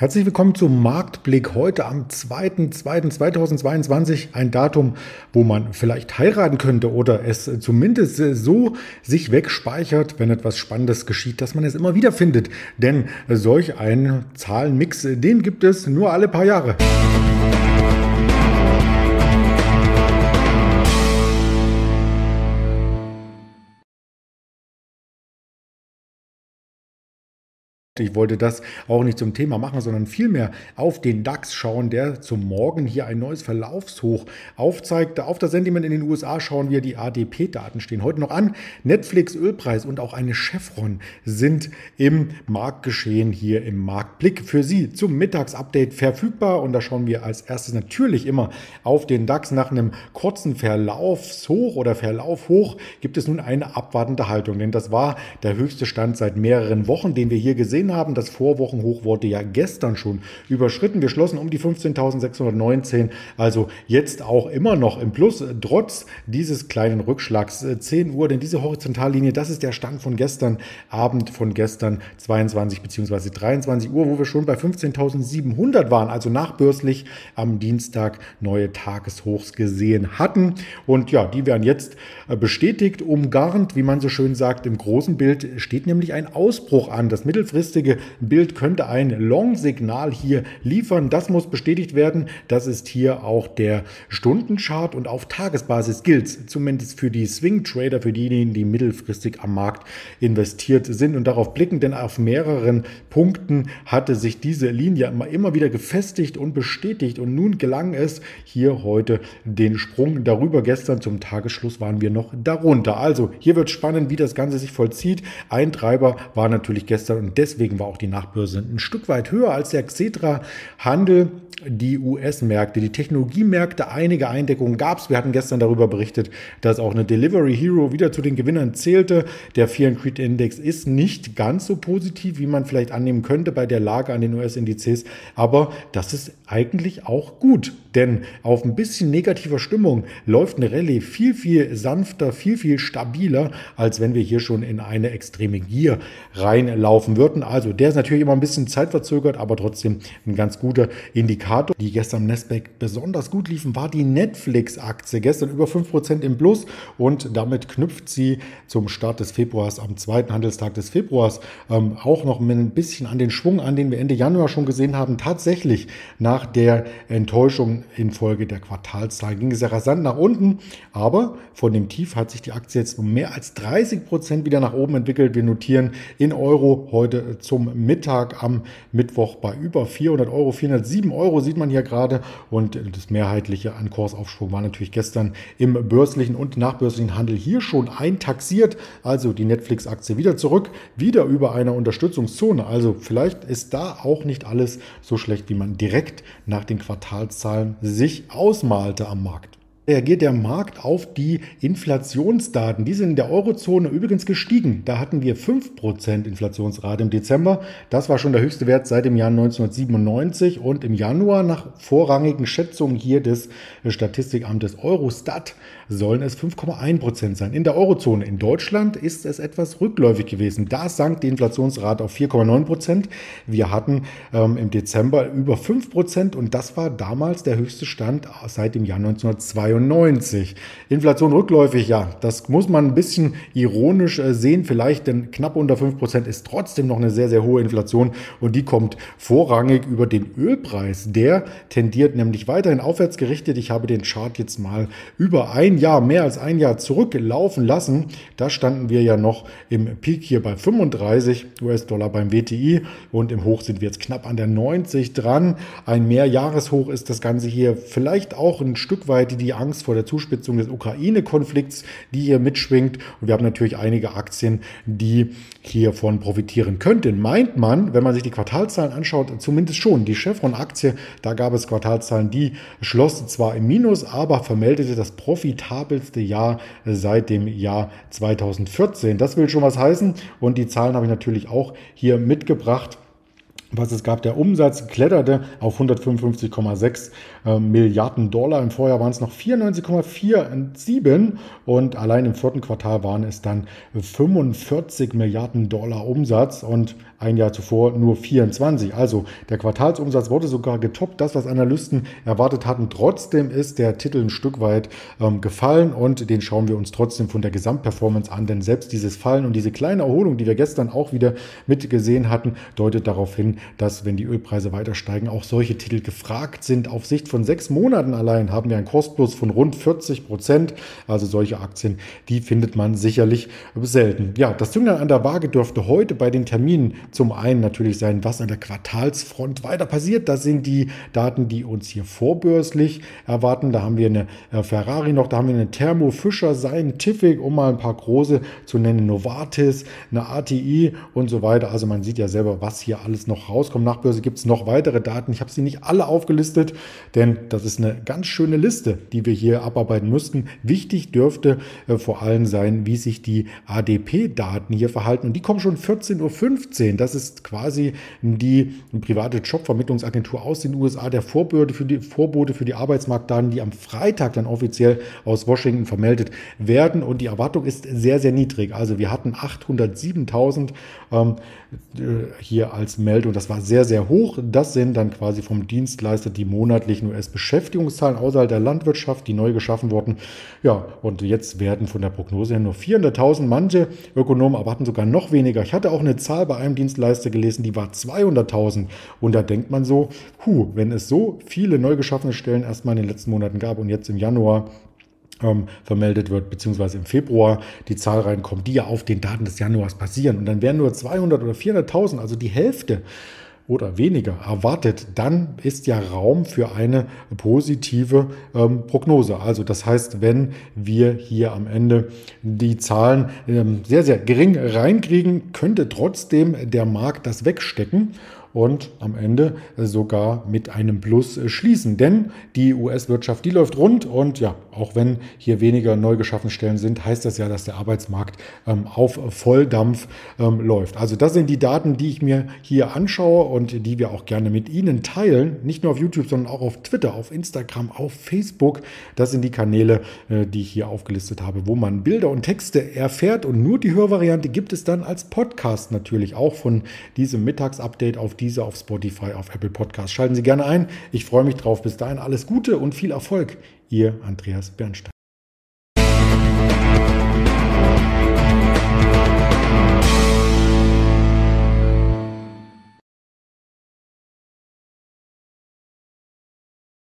Herzlich willkommen zum Marktblick heute am 2.2.2022. Ein Datum, wo man vielleicht heiraten könnte oder es zumindest so sich wegspeichert, wenn etwas Spannendes geschieht, dass man es immer wieder findet. Denn solch einen Zahlenmix, den gibt es nur alle paar Jahre. Ich wollte das auch nicht zum Thema machen, sondern vielmehr auf den DAX schauen, der zum Morgen hier ein neues Verlaufshoch aufzeigte. Auf das Sentiment in den USA schauen wir, die ADP-Daten stehen heute noch an. Netflix, Ölpreis und auch eine Chevron sind im Marktgeschehen hier im Marktblick für Sie zum Mittagsupdate verfügbar. Und da schauen wir als erstes natürlich immer auf den DAX. Nach einem kurzen Verlaufshoch oder Verlaufhoch gibt es nun eine abwartende Haltung, denn das war der höchste Stand seit mehreren Wochen, den wir hier gesehen gesehen haben, das Vorwochenhoch wurde ja gestern schon überschritten. Wir schlossen um die 15.619, also jetzt auch immer noch im Plus, trotz dieses kleinen Rückschlags. 10 Uhr, denn diese Horizontallinie, das ist der Stand von gestern Abend, von gestern 22 bzw. 23 Uhr, wo wir schon bei 15.700 waren, also nachbörslich am Dienstag neue Tageshochs gesehen hatten. Und ja, die werden jetzt bestätigt, umgarnt, wie man so schön sagt. Im großen Bild steht nämlich ein Ausbruch an. Das mittelfristige kurzfristige Bild könnte ein Long-Signal hier liefern. Das muss bestätigt werden. Das ist hier auch der Stundenchart und auf Tagesbasis gilt zumindest für die Swing Trader, für diejenigen, die mittelfristig am Markt investiert sind und darauf blicken, denn auf mehreren Punkten hatte sich diese Linie immer wieder gefestigt und bestätigt und nun gelang es hier heute den Sprung darüber. Gestern zum Tagesschluss waren wir noch darunter. Also hier wird spannend, wie das Ganze sich vollzieht. Ein Treiber war natürlich gestern und deswegen Deswegen war auch die Nachbörse ein Stück weit höher als der Xetra-Handel. Die US-Märkte, die Technologiemärkte, einige Eindeckungen gab es. Wir hatten gestern darüber berichtet, dass auch eine Delivery Hero wieder zu den Gewinnern zählte. Der Fear and Creed Index ist nicht ganz so positiv, wie man vielleicht annehmen könnte bei der Lage an den US-Indizes. Aber das ist eigentlich auch gut. Denn auf ein bisschen negativer Stimmung läuft eine Rallye viel, viel sanfter, viel, viel stabiler, als wenn wir hier schon in eine extreme Gier reinlaufen würden. Also der ist natürlich immer ein bisschen zeitverzögert, aber trotzdem ein ganz guter Indikator. Die gestern im Nasdaq besonders gut liefen, war die Netflix-Aktie. Gestern über 5% im Plus und damit knüpft sie zum Start des Februars, am zweiten Handelstag des Februars, ähm, auch noch ein bisschen an den Schwung an, den wir Ende Januar schon gesehen haben. Tatsächlich nach der Enttäuschung infolge der Quartalszahlen ging es sehr rasant nach unten, aber von dem Tief hat sich die Aktie jetzt um mehr als 30 Prozent wieder nach oben entwickelt. Wir notieren in Euro heute zum Mittag am Mittwoch bei über 400 Euro, 407 Euro sieht man hier gerade und das mehrheitliche an Kursaufschwung war natürlich gestern im börslichen und nachbörslichen Handel hier schon eintaxiert. Also die Netflix-Aktie wieder zurück, wieder über einer Unterstützungszone. Also vielleicht ist da auch nicht alles so schlecht, wie man direkt nach den Quartalszahlen sich ausmalte am Markt reagiert der Markt auf die Inflationsdaten. Die sind in der Eurozone übrigens gestiegen. Da hatten wir 5% Inflationsrate im Dezember. Das war schon der höchste Wert seit dem Jahr 1997. Und im Januar nach vorrangigen Schätzungen hier des Statistikamtes Eurostat sollen es 5,1% sein. In der Eurozone, in Deutschland, ist es etwas rückläufig gewesen. Da sank die Inflationsrate auf 4,9%. Wir hatten ähm, im Dezember über 5% und das war damals der höchste Stand seit dem Jahr 1992. 93. Inflation rückläufig, ja, das muss man ein bisschen ironisch äh, sehen, vielleicht, denn knapp unter 5% ist trotzdem noch eine sehr, sehr hohe Inflation und die kommt vorrangig über den Ölpreis. Der tendiert nämlich weiterhin aufwärts gerichtet. Ich habe den Chart jetzt mal über ein Jahr, mehr als ein Jahr zurücklaufen lassen. Da standen wir ja noch im Peak hier bei 35 US-Dollar beim WTI und im Hoch sind wir jetzt knapp an der 90 dran. Ein Mehrjahreshoch ist das Ganze hier vielleicht auch ein Stück weit die Angst Angst vor der Zuspitzung des Ukraine-Konflikts, die hier mitschwingt. Und wir haben natürlich einige Aktien, die hiervon profitieren könnten. Meint man, wenn man sich die Quartalzahlen anschaut, zumindest schon. Die Chevron-Aktie, da gab es Quartalzahlen, die schloss zwar im Minus, aber vermeldete das profitabelste Jahr seit dem Jahr 2014. Das will schon was heißen. Und die Zahlen habe ich natürlich auch hier mitgebracht. Was es gab. Der Umsatz kletterte auf 155,6 äh, Milliarden Dollar. Im Vorjahr waren es noch 94,47 und allein im vierten Quartal waren es dann 45 Milliarden Dollar Umsatz und ein Jahr zuvor nur 24. Also der Quartalsumsatz wurde sogar getoppt, das was Analysten erwartet hatten. Trotzdem ist der Titel ein Stück weit ähm, gefallen und den schauen wir uns trotzdem von der Gesamtperformance an, denn selbst dieses Fallen und diese kleine Erholung, die wir gestern auch wieder mitgesehen hatten, deutet darauf hin, dass wenn die Ölpreise weiter steigen, auch solche Titel gefragt sind. Auf Sicht von sechs Monaten allein haben wir einen Kursplus von rund 40 Prozent. Also solche Aktien, die findet man sicherlich selten. Ja, das Zünglein an der Waage dürfte heute bei den Terminen zum einen natürlich sein, was an der Quartalsfront weiter passiert. Das sind die Daten, die uns hier vorbörslich erwarten. Da haben wir eine äh, Ferrari noch, da haben wir eine Thermo Fischer, Scientific, um mal ein paar große zu nennen, Novartis, eine ATI und so weiter. Also man sieht ja selber, was hier alles noch rauskommt. Nach Börse gibt es noch weitere Daten. Ich habe sie nicht alle aufgelistet, denn das ist eine ganz schöne Liste, die wir hier abarbeiten müssten. Wichtig dürfte äh, vor allem sein, wie sich die ADP-Daten hier verhalten. Und die kommen schon 14.15 Uhr. Das ist quasi die private Jobvermittlungsagentur aus den USA, der Vorbote für die, Vorbote für die Arbeitsmarktdaten, die am Freitag dann offiziell aus Washington vermeldet werden. Und die Erwartung ist sehr, sehr niedrig. Also wir hatten 807.000 ähm, äh, hier als Meldung. Das war sehr, sehr hoch. Das sind dann quasi vom Dienstleister die monatlichen US-Beschäftigungszahlen außerhalb der Landwirtschaft, die neu geschaffen wurden. Ja, und jetzt werden von der Prognose her nur 400.000. Manche Ökonomen erwarten sogar noch weniger. Ich hatte auch eine Zahl bei einem Dienstleister gelesen, die war 200.000. Und da denkt man so, hu, wenn es so viele neu geschaffene Stellen erstmal in den letzten Monaten gab und jetzt im Januar ähm, vermeldet wird, beziehungsweise im Februar die Zahl reinkommt, die ja auf den Daten des Januars basieren. Und dann wären nur 200 oder 400.000, also die Hälfte oder weniger erwartet, dann ist ja Raum für eine positive ähm, Prognose. Also das heißt, wenn wir hier am Ende die Zahlen ähm, sehr, sehr gering reinkriegen, könnte trotzdem der Markt das wegstecken und am Ende sogar mit einem Plus schließen. Denn die US-Wirtschaft, die läuft rund und ja, auch wenn hier weniger neu geschaffene Stellen sind, heißt das ja, dass der Arbeitsmarkt ähm, auf Volldampf ähm, läuft. Also das sind die Daten, die ich mir hier anschaue und die wir auch gerne mit Ihnen teilen. Nicht nur auf YouTube, sondern auch auf Twitter, auf Instagram, auf Facebook. Das sind die Kanäle, äh, die ich hier aufgelistet habe, wo man Bilder und Texte erfährt. Und nur die Hörvariante gibt es dann als Podcast natürlich auch von diesem Mittagsupdate auf diese auf Spotify, auf Apple Podcast. Schalten Sie gerne ein. Ich freue mich drauf. Bis dahin alles Gute und viel Erfolg. Ihr Andreas Bernstein.